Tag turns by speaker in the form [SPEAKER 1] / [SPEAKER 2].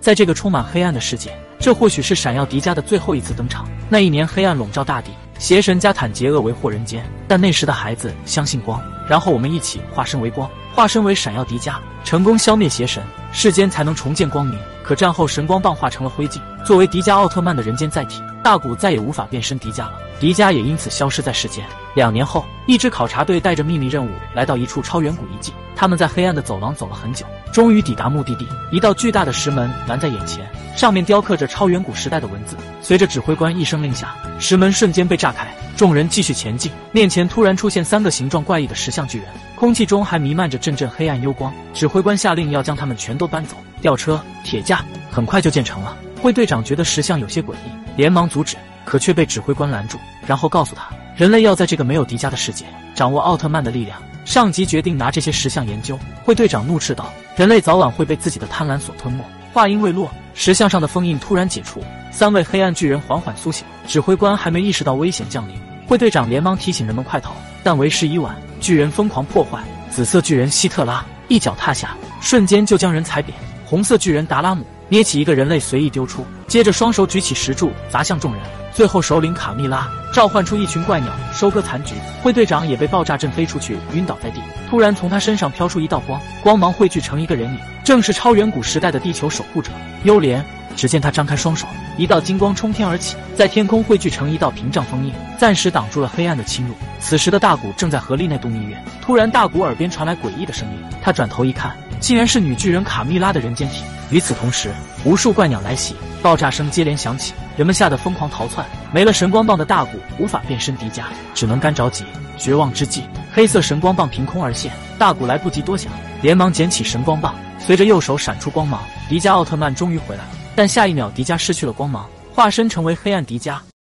[SPEAKER 1] 在这个充满黑暗的世界，这或许是闪耀迪迦的最后一次登场。那一年，黑暗笼罩大地，邪神加坦杰厄为祸人间。但那时的孩子相信光，然后我们一起化身为光，化身为闪耀迪迦，成功消灭邪神，世间才能重见光明。可战后，神光棒化成了灰烬，作为迪迦奥特曼的人间载体，大古再也无法变身迪迦了，迪迦也因此消失在世间。两年后，一支考察队带着秘密任务来到一处超远古遗迹。他们在黑暗的走廊走了很久，终于抵达目的地。一道巨大的石门拦在眼前，上面雕刻着超远古时代的文字。随着指挥官一声令下，石门瞬间被炸开，众人继续前进。面前突然出现三个形状怪异的石像巨人，空气中还弥漫着阵阵黑暗幽光。指挥官下令要将他们全都搬走。吊车、铁架很快就建成了。灰队长觉得石像有些诡异，连忙阻止，可却被指挥官拦住，然后告诉他，人类要在这个没有迪迦的世界掌握奥特曼的力量。上级决定拿这些石像研究。灰队长怒斥道：“人类早晚会被自己的贪婪所吞没。”话音未落，石像上的封印突然解除，三位黑暗巨人缓缓苏醒。指挥官还没意识到危险降临，灰队长连忙提醒人们快逃，但为时已晚。巨人疯狂破坏，紫色巨人希特拉一脚踏下，瞬间就将人踩扁。红色巨人达拉姆捏起一个人类随意丢出，接着双手举起石柱砸向众人。最后，首领卡蜜拉召唤出一群怪鸟，收割残局。灰队长也被爆炸震飞出去，晕倒在地。突然，从他身上飘出一道光，光芒汇聚成一个人影，正是超远古时代的地球守护者幽莲。只见他张开双手，一道金光冲天而起，在天空汇聚成一道屏障封印，暂时挡住了黑暗的侵入。此时的大古正在河里内度蜜月，突然，大古耳边传来诡异的声音。他转头一看，竟然是女巨人卡蜜拉的人间体。与此同时，无数怪鸟来袭，爆炸声接连响起。人们吓得疯狂逃窜，没了神光棒的大古无法变身迪迦，只能干着急。绝望之际，黑色神光棒凭空而现，大古来不及多想，连忙捡起神光棒，随着右手闪出光芒，迪迦奥特曼终于回来了。但下一秒，迪迦失去了光芒，化身成为黑暗迪迦。